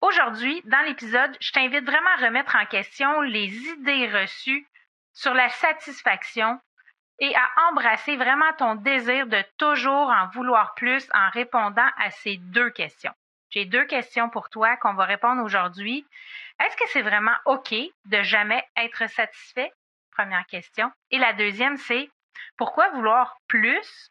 Aujourd'hui, dans l'épisode, je t'invite vraiment à remettre en question les idées reçues sur la satisfaction et à embrasser vraiment ton désir de toujours en vouloir plus en répondant à ces deux questions. J'ai deux questions pour toi qu'on va répondre aujourd'hui. Est-ce que c'est vraiment OK de jamais être satisfait? Première question. Et la deuxième, c'est pourquoi vouloir plus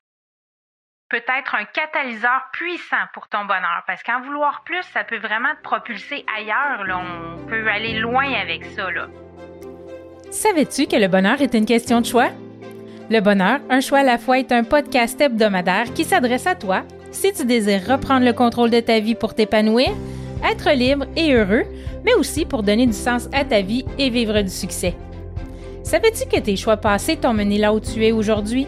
peut être un catalyseur puissant pour ton bonheur. Parce qu'en vouloir plus, ça peut vraiment te propulser ailleurs. On peut aller loin avec ça. Savais-tu que le bonheur est une question de choix? Le bonheur, un choix à la fois, est un podcast hebdomadaire qui s'adresse à toi si tu désires reprendre le contrôle de ta vie pour t'épanouir, être libre et heureux, mais aussi pour donner du sens à ta vie et vivre du succès. Savais-tu que tes choix passés t'ont mené là où tu es aujourd'hui?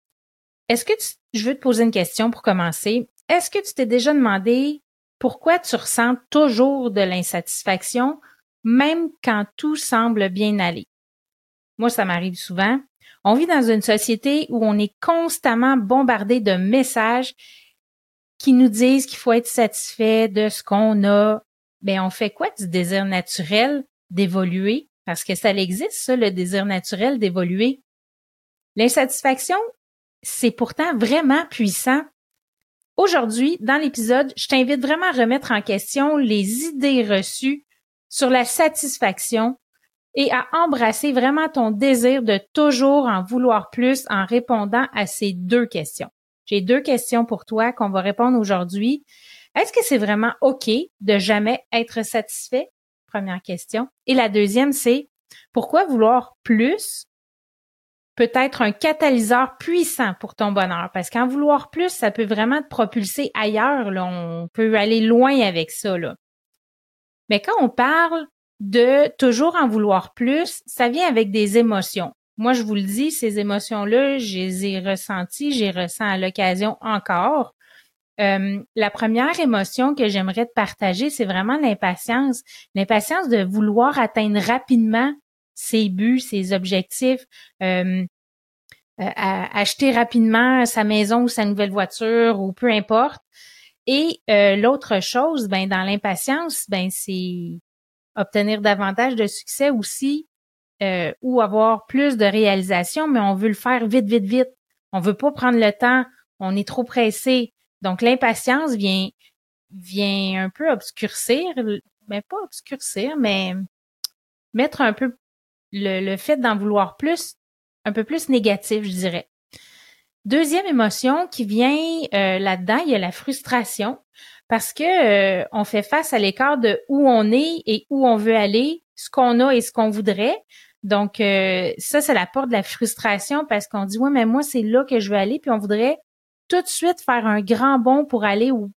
est-ce que tu, je veux te poser une question pour commencer. Est-ce que tu t'es déjà demandé pourquoi tu ressens toujours de l'insatisfaction, même quand tout semble bien aller? Moi, ça m'arrive souvent. On vit dans une société où on est constamment bombardé de messages qui nous disent qu'il faut être satisfait de ce qu'on a. Ben, on fait quoi du désir naturel d'évoluer? Parce que ça existe, ça, le désir naturel d'évoluer. L'insatisfaction, c'est pourtant vraiment puissant. Aujourd'hui, dans l'épisode, je t'invite vraiment à remettre en question les idées reçues sur la satisfaction et à embrasser vraiment ton désir de toujours en vouloir plus en répondant à ces deux questions. J'ai deux questions pour toi qu'on va répondre aujourd'hui. Est-ce que c'est vraiment OK de jamais être satisfait? Première question. Et la deuxième, c'est pourquoi vouloir plus peut être un catalyseur puissant pour ton bonheur. Parce qu'en vouloir plus, ça peut vraiment te propulser ailleurs. Là. On peut aller loin avec ça. Là. Mais quand on parle de toujours en vouloir plus, ça vient avec des émotions. Moi, je vous le dis, ces émotions-là, je les ai ressenties, j'ai ressens à l'occasion encore. Euh, la première émotion que j'aimerais te partager, c'est vraiment l'impatience. L'impatience de vouloir atteindre rapidement ses buts, ses objectifs, euh, euh, acheter rapidement sa maison ou sa nouvelle voiture ou peu importe. Et euh, l'autre chose, ben dans l'impatience, ben c'est obtenir davantage de succès aussi ou avoir plus de réalisation, mais on veut le faire vite, vite, vite. On veut pas prendre le temps. On est trop pressé. Donc l'impatience vient vient un peu obscurcir, mais ben, pas obscurcir, mais mettre un peu le, fait d'en vouloir plus, un peu plus négatif, je dirais. Deuxième émotion qui vient euh, là-dedans, il y a la frustration parce que euh, on fait face à l'écart de où on est et où on veut aller, ce qu'on a et ce qu'on voudrait. Donc euh, ça, c'est la porte de la frustration parce qu'on dit ouais, mais moi c'est là que je veux aller, puis on voudrait tout de suite faire un grand bond pour aller où?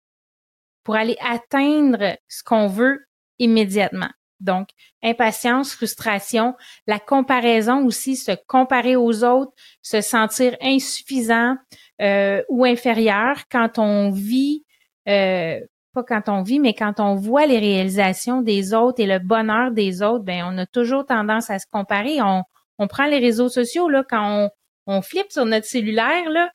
Pour aller atteindre ce qu'on veut immédiatement. Donc, impatience, frustration, la comparaison aussi, se comparer aux autres, se sentir insuffisant euh, ou inférieur quand on vit, euh, pas quand on vit, mais quand on voit les réalisations des autres et le bonheur des autres, ben on a toujours tendance à se comparer. On, on prend les réseaux sociaux là quand on, on flippe sur notre cellulaire là,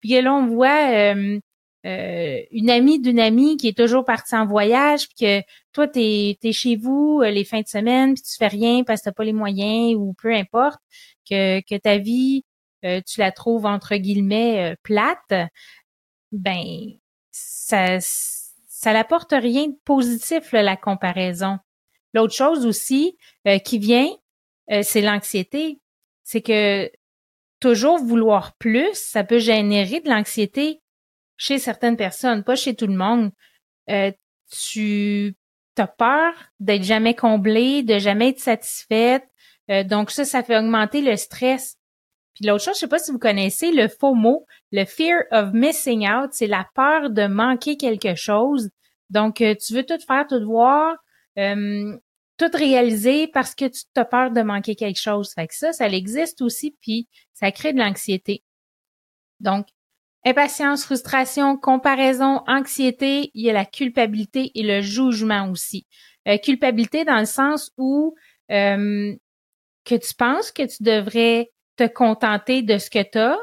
puis là on voit euh, euh, une amie d'une amie qui est toujours partie en voyage, puis que toi, tu es, chez vous euh, les fins de semaine, puis tu fais rien parce que t'as pas les moyens ou peu importe, que, que ta vie, euh, tu la trouves entre guillemets plate, ben ça ça n'apporte rien de positif la comparaison. L'autre chose aussi qui vient, c'est l'anxiété. C'est que toujours vouloir plus, ça peut générer de l'anxiété chez certaines personnes, pas chez tout le monde. Euh, tu as peur d'être jamais comblé, de jamais être satisfaite. Euh, donc ça, ça fait augmenter le stress. Puis l'autre chose, je sais pas si vous connaissez le faux mot, le fear of missing out, c'est la peur de manquer quelque chose. Donc euh, tu veux tout faire, tout voir, euh, tout réaliser parce que tu as peur de manquer quelque chose. Fait que ça, ça existe aussi, puis ça crée de l'anxiété. Donc, impatience, frustration, comparaison, anxiété, il y a la culpabilité et le jugement aussi. Euh, culpabilité dans le sens où euh, que tu penses que tu devrais te contenter de ce que tu as,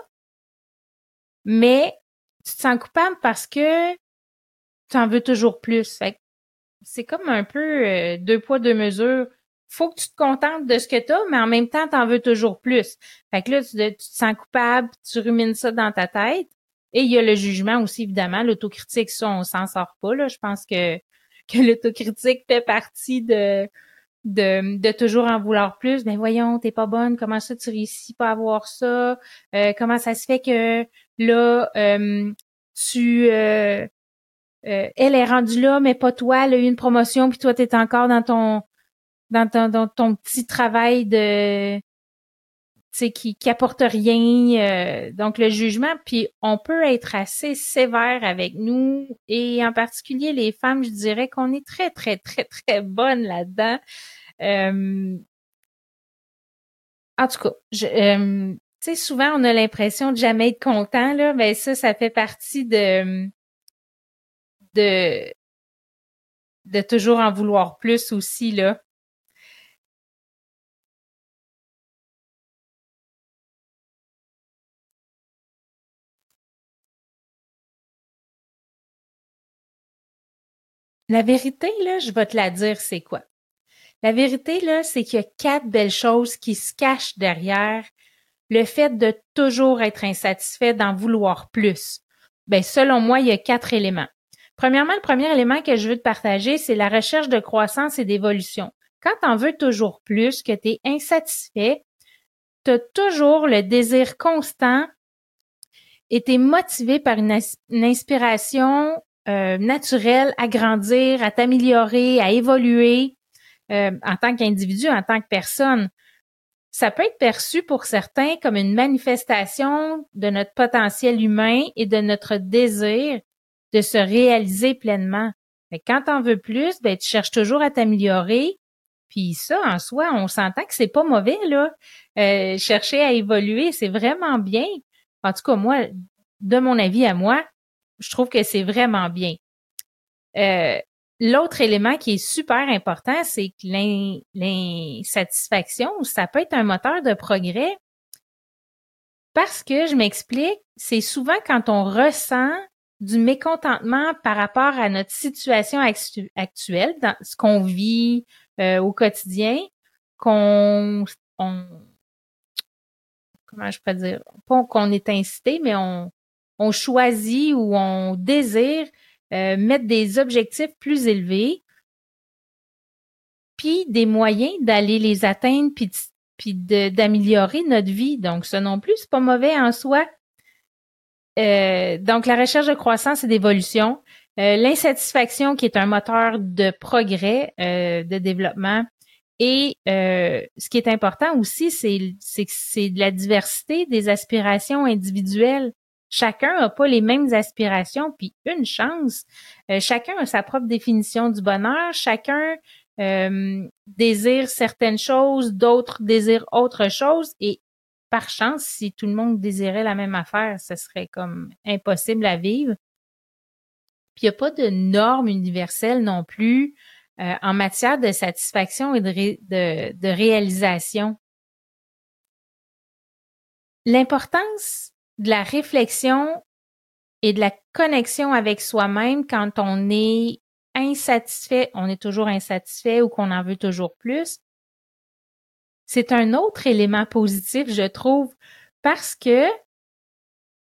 mais tu te sens coupable parce que tu en veux toujours plus. C'est comme un peu euh, deux poids, deux mesures. Faut que tu te contentes de ce que tu as, mais en même temps, tu en veux toujours plus. Fait que là, tu, te sens coupable, tu rumines ça dans ta tête. Et il y a le jugement aussi, évidemment. L'autocritique, ça, on s'en sort pas. Là. Je pense que, que l'autocritique fait partie de, de, de toujours en vouloir plus. Ben voyons, t'es pas bonne, comment ça tu réussis pas à avoir ça? Euh, comment ça se fait que là, euh, tu euh, elle est rendue là, mais pas toi, elle a eu une promotion, puis toi, tu es encore dans ton dans ton, dans ton petit travail de qui, qui apporte rien. Euh, donc le jugement, puis on peut être assez sévère avec nous, et en particulier les femmes, je dirais qu'on est très, très, très, très bonnes là-dedans. Euh, en tout cas, je, tu sais, souvent on a l'impression de jamais être content, là, mais ça, ça fait partie de de de toujours en vouloir plus aussi là. La vérité, là, je vais te la dire, c'est quoi? La vérité, là, c'est qu'il y a quatre belles choses qui se cachent derrière le fait de toujours être insatisfait, d'en vouloir plus. Ben, selon moi, il y a quatre éléments. Premièrement, le premier élément que je veux te partager, c'est la recherche de croissance et d'évolution. Quand tu en veux toujours plus, que tu es insatisfait, tu toujours le désir constant et tu motivé par une, inspiration euh, naturelle à grandir, à t'améliorer, à évoluer euh, en tant qu'individu, en tant que personne. Ça peut être perçu pour certains comme une manifestation de notre potentiel humain et de notre désir de se réaliser pleinement. Mais quand t'en veux plus, ben tu cherches toujours à t'améliorer. Puis ça, en soi, on s'entend que c'est pas mauvais là. Euh, chercher à évoluer, c'est vraiment bien. En tout cas, moi, de mon avis à moi, je trouve que c'est vraiment bien. Euh, L'autre élément qui est super important, c'est que l'insatisfaction, ça peut être un moteur de progrès. Parce que, je m'explique, c'est souvent quand on ressent du mécontentement par rapport à notre situation actuelle, dans ce qu'on vit euh, au quotidien, qu'on on, comment je peux dire, pas qu'on est incité, mais on, on choisit ou on désire euh, mettre des objectifs plus élevés, puis des moyens d'aller les atteindre, puis, d'améliorer notre vie. Donc, ça non plus, c'est pas mauvais en soi. Euh, donc, la recherche de croissance et d'évolution, euh, l'insatisfaction qui est un moteur de progrès, euh, de développement. Et ce qui est important aussi, c'est que c'est de la diversité des aspirations individuelles. Chacun n'a pas les mêmes aspirations, puis une chance. chacun a sa propre définition du bonheur. Chacun désire certaines choses, d'autres désirent autre chose. Et par chance, si tout le monde désirait la même affaire, ce serait comme impossible à vivre. Puis il n'y a pas de normes universelles non plus euh, en matière de satisfaction et de, de réalisation. L'importance de la réflexion et de la connexion avec soi-même quand on est insatisfait, on est toujours insatisfait ou qu'on en veut toujours plus, c'est un autre élément positif, je trouve, parce que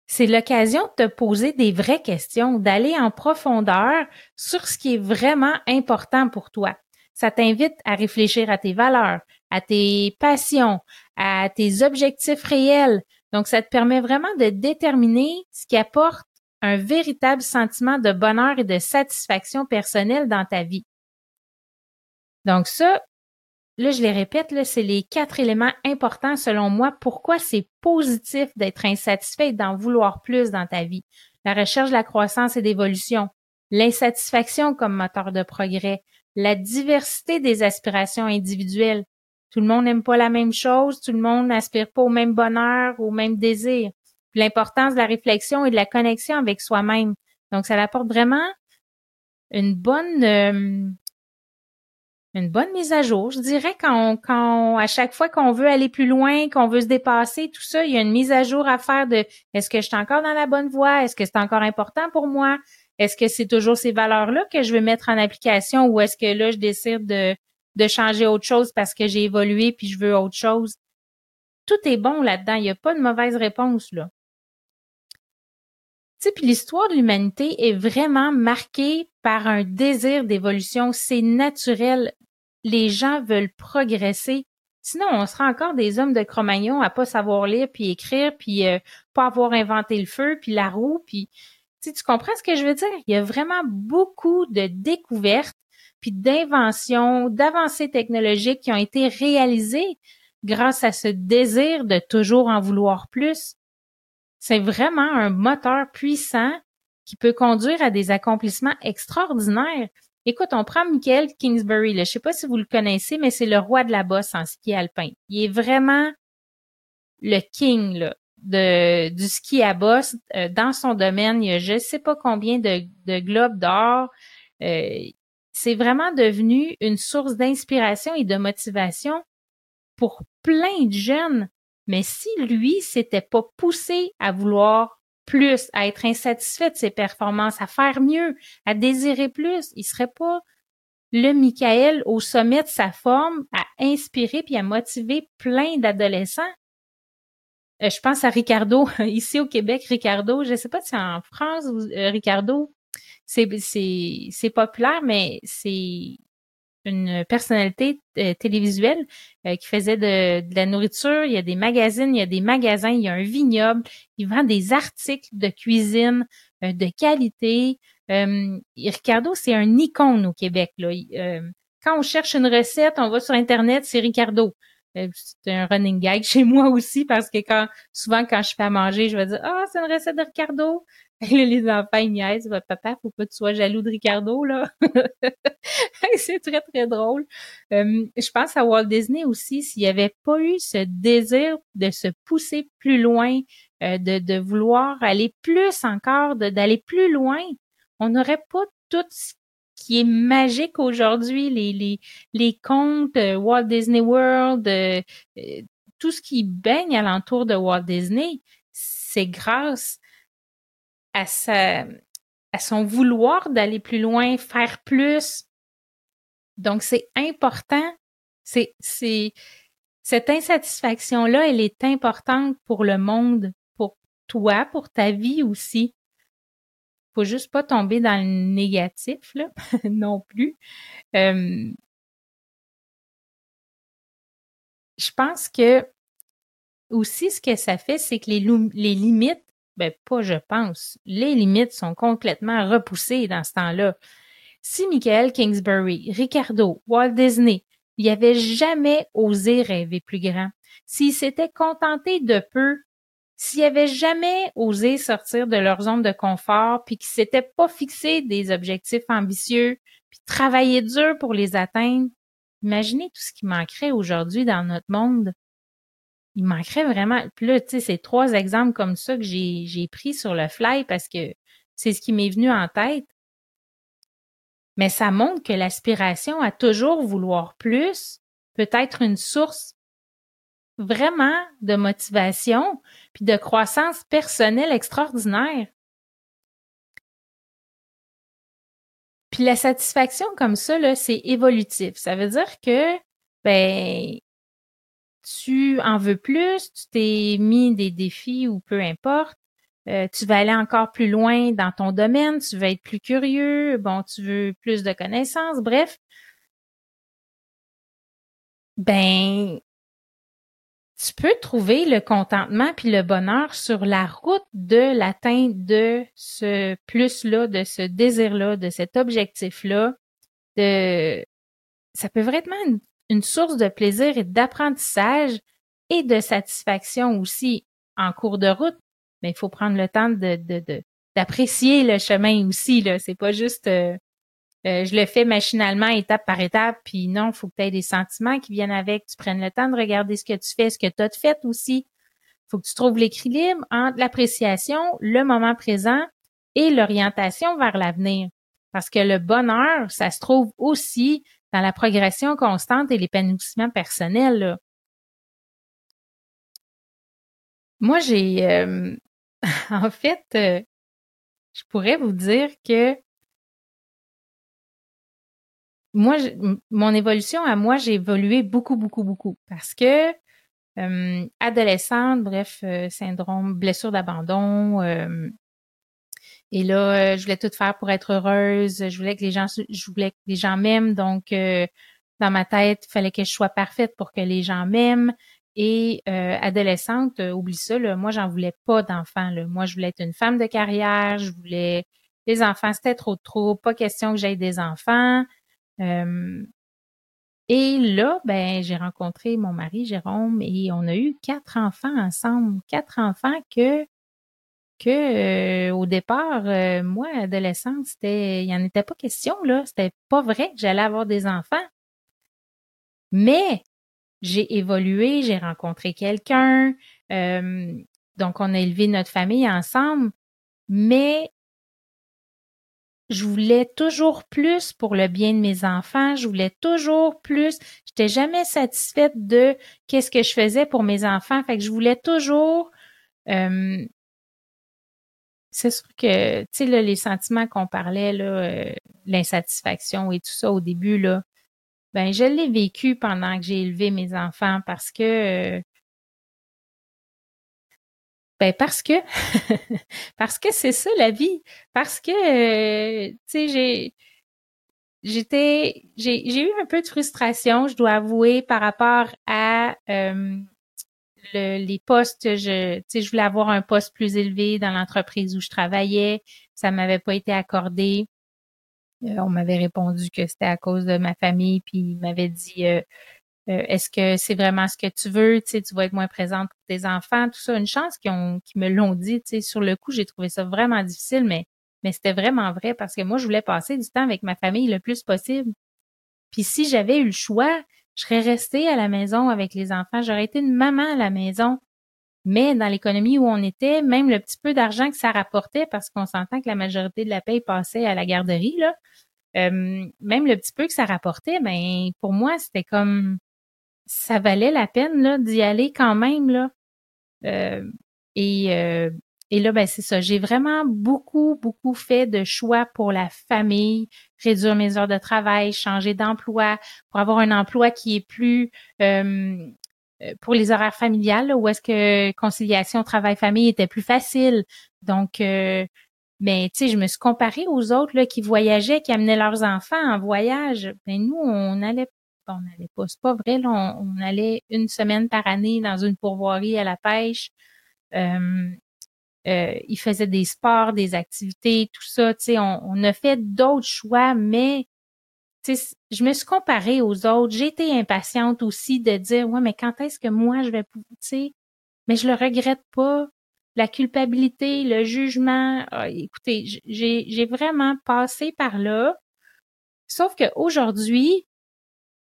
c'est l'occasion de te poser des vraies questions, d'aller en profondeur sur ce qui est vraiment important pour toi. Ça t'invite à réfléchir à tes valeurs, à tes passions, à tes objectifs réels, Donc, ça te permet vraiment de déterminer ce qui apporte un véritable sentiment de bonheur et de satisfaction personnelle dans ta vie. Donc ça, là, je les répète, c'est les quatre éléments importants selon moi. Pourquoi c'est positif d'être insatisfait et d'en vouloir plus dans ta vie? La recherche de la croissance et d'évolution, l'insatisfaction comme moteur de progrès, la diversité des aspirations individuelles. Tout le monde n'aime pas la même chose, tout le monde n'aspire pas au même bonheur, au même désir. L'importance de la réflexion et de la connexion avec soi-même. Donc, ça apporte vraiment une bonne euh, une bonne mise à jour. Je dirais quand, à chaque fois qu'on veut aller plus loin, qu'on veut se dépasser, tout ça, il y a une mise à jour à faire de est-ce que je suis encore dans la bonne voie, est-ce que c'est encore important pour moi, est-ce que c'est toujours ces valeurs-là que je veux mettre en application ou est-ce que là je décide de de changer autre chose parce que j'ai évolué puis je veux autre chose. Tout est bon là-dedans, il n'y a pas de mauvaise réponse là. Tu sais, puis l'histoire de l'humanité est vraiment marquée par un désir d'évolution. C'est naturel. Les gens veulent progresser. Sinon, on sera encore des hommes de Cro-Magnon à pas savoir lire puis écrire puis euh, pas avoir inventé le feu puis la roue puis tu, tu comprends ce que je veux dire? Il y a vraiment beaucoup de découvertes puis d'inventions, d'avancées technologiques qui ont été réalisées grâce à ce désir de toujours en vouloir plus. C'est vraiment un moteur puissant qui peut conduire à des accomplissements extraordinaires. Écoute, on prend Michael Kingsbury, là. je sais pas si vous le connaissez, mais c'est le roi de la bosse en ski alpin. Il est vraiment le king de, du ski à bosse. Euh, dans son domaine, il y a je sais pas combien de, de globes d'or. Euh, c'est vraiment devenu une source d'inspiration et de motivation pour plein de jeunes mais si lui s'était pas poussé à vouloir plus, à être insatisfait de ses performances, à faire mieux, à désirer plus, il serait pas le Michael au sommet de sa forme à inspirer puis à motiver plein d'adolescents. Euh, je pense à Ricardo, ici au Québec, Ricardo, je sais pas si en France, euh, Ricardo, c'est, populaire, mais c'est une personnalité euh, télévisuelle euh, qui faisait de, la nourriture. Il y a des magazines, il y a des magasins, il y a un vignoble. Il vend des articles de cuisine euh, de qualité. Ricardo, c'est un icône au Québec. Là. quand on cherche une recette, on va sur Internet, c'est Ricardo. C'est un running gag chez moi aussi parce que quand souvent quand je fais à manger, je vais dire ah c'est une recette de Ricardo. les enfants, ils niaisent. Papa, faut pas que tu sois jaloux de Ricardo, là. c'est très, très drôle. Euh, je pense à Walt Disney aussi. S'il n'y avait pas eu ce désir de se pousser plus loin, euh, de, de vouloir aller plus encore, d'aller plus loin, on n'aurait pas tout ce qui est magique aujourd'hui, les, les, les contes euh, Walt Disney World, tout ce qui baigne alentour de Walt Disney, c'est grâce à, sa, à son vouloir d'aller plus loin, faire plus. Donc, c'est important. C'est, c'est, cette insatisfaction-là, elle est importante pour le monde, pour toi, pour ta vie aussi. Juste pas tomber dans le négatif, là, non plus. Euh, je pense que aussi ce que ça fait, c'est que les, limites ben, pas je pense. Les limites sont complètement repoussées dans ce temps-là. Si Michael Kingsbury, Ricardo, Walt Disney, il avait jamais osé rêver plus grand, s'ils s'étaient contentés de peu, s'ils avaient jamais osé sortir de leur zone de confort, puis qu'ils s'étaient pas fixés des objectifs ambitieux, puis travailler dur pour les atteindre, imaginez tout ce qui manquerait aujourd'hui dans notre monde il manquerait vraiment. Puis là, tu sais, c'est trois exemples comme ça que j'ai, j'ai pris sur le fly parce que c'est ce qui m'est venu en tête. Mais ça montre que l'aspiration à toujours vouloir plus peut être une source vraiment de motivation puis de croissance personnelle extraordinaire. Puis la satisfaction comme ça, là, c'est évolutif. Ça veut dire que ben tu en veux plus, tu t'es mis des défis ou peu importe, euh, tu vas aller encore plus loin dans ton domaine, tu vas être plus curieux, bon, tu veux plus de connaissances, bref. Ben, tu peux trouver le contentement puis le bonheur sur la route de l'atteinte de ce plus-là, de ce désir-là, de cet objectif-là. De... Ça peut vraiment être une, source de plaisir et d'apprentissage et de satisfaction aussi en cours de route. Mais il faut prendre le temps de, d'apprécier le chemin aussi. Là. C'est pas juste euh, euh, je le fais machinalement, étape par étape, puis non, il faut que tu aies des sentiments qui viennent avec, tu prennes le temps de regarder ce que tu fais, ce que tu as fait aussi. Faut que tu trouves l'équilibre entre l'appréciation, le moment présent et l'orientation vers l'avenir. Parce que le bonheur, ça se trouve aussi dans la progression constante et l'épanouissement personnel. Moi, j'ai euh, en fait, euh, je pourrais vous dire que moi, mon évolution à moi, j'ai évolué beaucoup, beaucoup, beaucoup parce que euh, adolescente, bref, euh, syndrome, blessure d'abandon. Euh, et là, je voulais tout faire pour être heureuse. Je voulais que les gens, je voulais que les gens m'aiment. Donc, dans ma tête, il fallait que je sois parfaite pour que les gens m'aiment. Et adolescente, oublie ça, là, moi, j'en voulais pas d'enfants. Moi, je voulais être une femme de carrière. Je voulais les enfants, c'était trop trop. Pas question que j'aille des enfants. Et là, ben, j'ai rencontré mon mari Jérôme et on a eu quatre enfants ensemble, quatre enfants que que euh, au départ, euh, moi, adolescente, c'était, il n'y en était pas question là, c'était pas vrai que j'allais avoir des enfants. Mais j'ai évolué, j'ai rencontré quelqu'un, donc on a élevé notre famille ensemble, mais je voulais toujours plus pour le bien de mes enfants, je voulais toujours plus. J'étais jamais satisfaite de qu'est-ce que je faisais pour mes enfants, fait que je voulais toujours euh, c'est sûr que tu sais là les sentiments qu'on parlait là euh, l'insatisfaction et tout ça au début là ben je l'ai vécu pendant que j'ai élevé mes enfants parce que euh, ben parce que c'est ça la vie. Parce que euh, j'ai eu un peu de frustration, je dois avouer par rapport à euh, le, les postes je tu sais je voulais avoir un poste plus élevé dans l'entreprise où je travaillais, ça m'avait pas été accordé. Euh, on m'avait répondu que c'était à cause de ma famille puis il m'avait dit euh, est-ce que c'est vraiment ce que tu veux? Tu sais, tu vas être moins présente pour tes enfants, tout ça. Une chance qu'ils me l'ont dit. Tu sur le coup, j'ai trouvé ça vraiment difficile, mais, mais c'était vraiment vrai parce que moi, je voulais passer du temps avec ma famille le plus possible. Puis si j'avais eu le choix, je serais restée à la maison avec les enfants. J'aurais été une maman à la maison. Mais dans l'économie où on était, même le petit peu d'argent que ça rapportait, parce qu'on s'entend que la majorité de la paye passait à la garderie, là, euh, même le petit peu que ça rapportait, ben pour moi, c'était comme ça valait la peine là d'y aller quand même là. Euh, et euh, et là ben c'est ça, j'ai vraiment beaucoup beaucoup fait de choix pour la famille, réduire mes heures de travail, changer d'emploi pour avoir un emploi qui est plus euh, pour les horaires familiales où est-ce que conciliation travail-famille était plus facile. Donc mais tu sais, je me suis comparée aux autres là, qui voyageaient, qui amenaient leurs enfants en voyage. Ben nous, on allait on n'allait pas. C'est pas vrai, on, allait une semaine par année dans une pourvoirie à la pêche. Euh, euh, il faisait des sports, des activités, tout ça. On, a fait d'autres choix, mais je me suis comparée aux autres. Été impatiente aussi de dire, ouais, mais quand est-ce que moi je vais, tu sais, mais je le regrette pas. La culpabilité, le jugement. Ah, écoutez, j'ai vraiment passé par là. Sauf qu'aujourd'hui,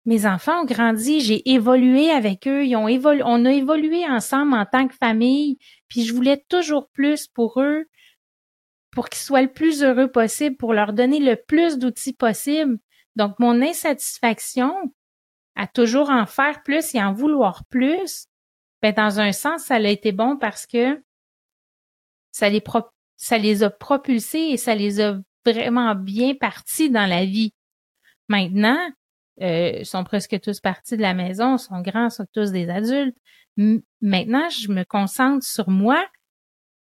mes enfants ont grandi, j'ai évolué avec eux, ils ont évolué, on a évolué ensemble en tant que famille, puis je voulais toujours plus pour eux, pour qu'ils soient le plus heureux possible, pour leur donner le plus d'outils possible. Donc, mon insatisfaction à toujours en faire plus et en vouloir plus, ben, dans un sens, ça a été bon parce que ça les, ça les a propulsés et ça les a vraiment bien partis dans la vie. Maintenant, euh, sont presque tous partis de la maison, sont grands, sont tous des adultes. maintenant, je me concentre sur moi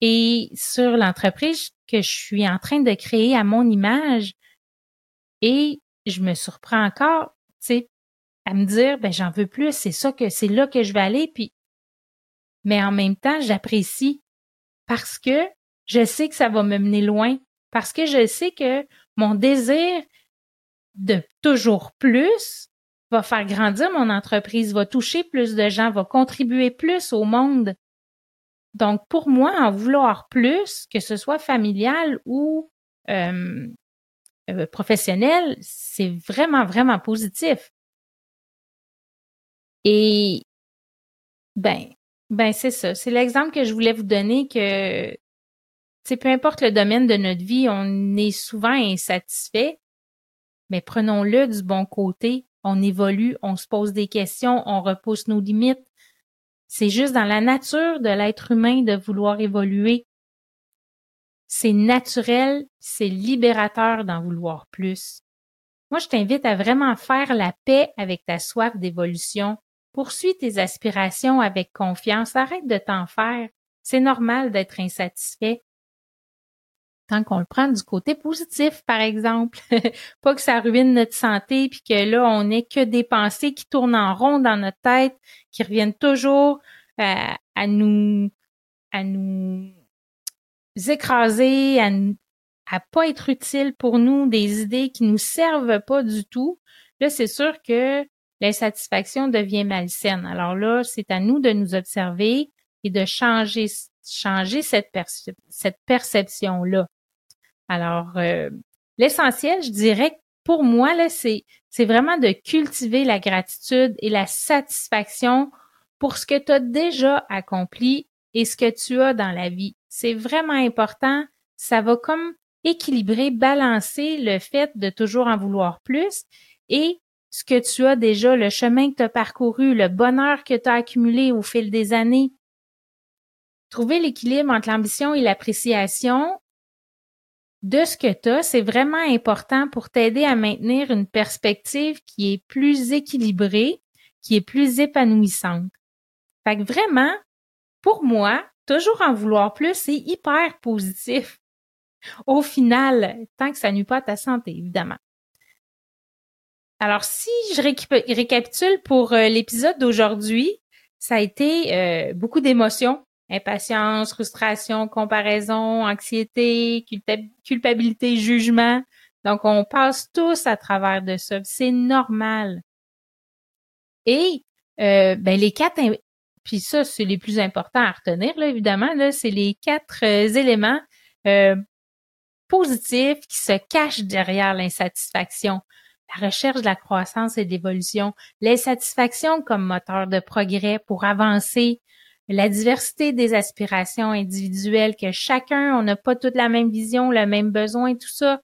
et sur l'entreprise que je suis en train de créer à mon image. Et je me surprends encore, tu sais, à me dire, ben j'en veux plus, c'est ça que c'est là que je vais aller. Puis mais en même temps, j'apprécie parce que je sais que ça va me mener loin, parce que je sais que mon désir de toujours plus va faire grandir mon entreprise, va toucher plus de gens, va contribuer plus au monde. Donc, pour moi, en vouloir plus, que ce soit familial ou euh, euh, professionnel, c'est vraiment, vraiment positif. Et ben, ben c'est ça. C'est l'exemple que je voulais vous donner que, tu peu importe le domaine de notre vie, on est souvent insatisfait, mais prenons-le du bon côté. On évolue, on se pose des questions, on repousse nos limites. C'est juste dans la nature de l'être humain de vouloir évoluer. C'est naturel, c'est libérateur d'en vouloir plus. Moi, je t'invite à vraiment faire la paix avec ta soif d'évolution. Poursuis tes aspirations avec confiance, arrête de t'en faire. C'est normal d'être insatisfait tant qu'on le prend du côté positif, par exemple. pas que ça ruine notre santé, puis que là, on n'ait que des pensées qui tournent en rond dans notre tête, qui reviennent toujours euh, à nous à nous écraser, à, à pas être utile pour nous, des idées qui nous servent pas du tout. Là, c'est sûr que l'insatisfaction devient malsaine. Alors là, c'est à nous de nous observer et de changer changer cette, cette perception-là. Alors, euh, l'essentiel, je dirais, pour moi, là, c'est, c'est vraiment de cultiver la gratitude et la satisfaction pour ce que tu as déjà accompli et ce que tu as dans la vie. C'est vraiment important. Ça va comme équilibrer, balancer le fait de toujours en vouloir plus et ce que tu as déjà, le chemin que tu as parcouru, le bonheur que tu as accumulé au fil des années. Trouver l'équilibre entre l'ambition et l'appréciation, de ce que tu as, c'est vraiment important pour t'aider à maintenir une perspective qui est plus équilibrée, qui est plus épanouissante. Fait que vraiment, pour moi, toujours en vouloir plus, c'est hyper positif. Au final, tant que ça nuit pas ta santé, évidemment. Alors, si je récapitule pour euh, l'épisode d'aujourd'hui, ça a été euh, beaucoup d'émotions, impatience, frustration, comparaison, anxiété, culpabilité, jugement. Donc, on passe tous à travers de ça. C'est normal. Et euh, ben, les quatre, puis ça, c'est les plus importants à retenir, là, évidemment, là, c'est les quatre euh, éléments euh, positifs qui se cachent derrière l'insatisfaction. La recherche de la croissance et de l'évolution, l'insatisfaction comme moteur de progrès pour avancer, la diversité des aspirations individuelles, que chacun, on n'a pas toute la même vision, le même besoin, tout ça.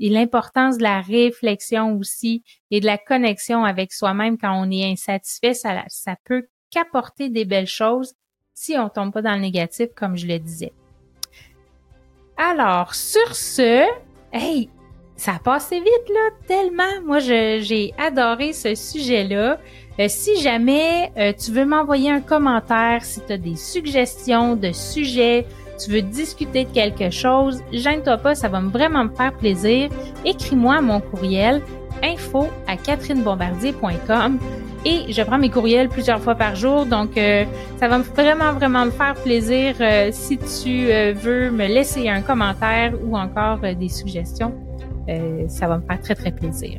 Et l'importance de la réflexion aussi et de la connexion avec soi-même quand on est insatisfait, ça, ça peut qu'apporter des belles choses si on tombe pas dans le négatif, comme je le disais. Alors, sur ce, hey, ça a passé vite, là, tellement. Moi, j'ai adoré ce sujet-là. Euh, si jamais euh, tu veux m'envoyer un commentaire, si tu as des suggestions de sujets, tu veux discuter de quelque chose, gêne-toi pas, ça va vraiment me faire plaisir. Écris-moi mon courriel info à catherinebombardier.com et je prends mes courriels plusieurs fois par jour, donc euh, ça va vraiment, vraiment me faire plaisir si tu veux me laisser un commentaire ou encore des suggestions. ça va me faire très, très plaisir.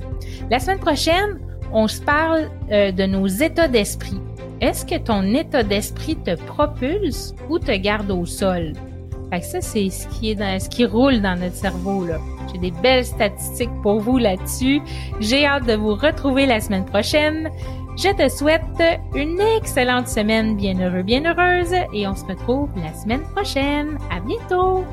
La semaine prochaine, on se parle euh, de nos états d'esprit. Est-ce que ton état d'esprit te propulse ou te garde au sol? Fait que ça, c'est ce qui est dans, ce qui roule dans notre cerveau. J'ai des belles statistiques pour vous là-dessus. J'ai hâte de vous retrouver la semaine prochaine. Je te souhaite une excellente semaine bien heureux, bien heureuse et on se retrouve la semaine prochaine. À bientôt!